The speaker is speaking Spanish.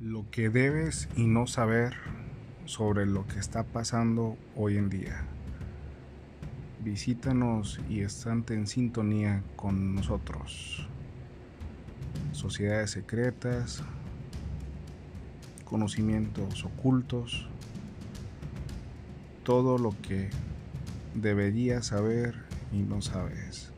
lo que debes y no saber sobre lo que está pasando hoy en día. Visítanos y estante en sintonía con nosotros. Sociedades secretas, conocimientos ocultos, todo lo que deberías saber y no sabes.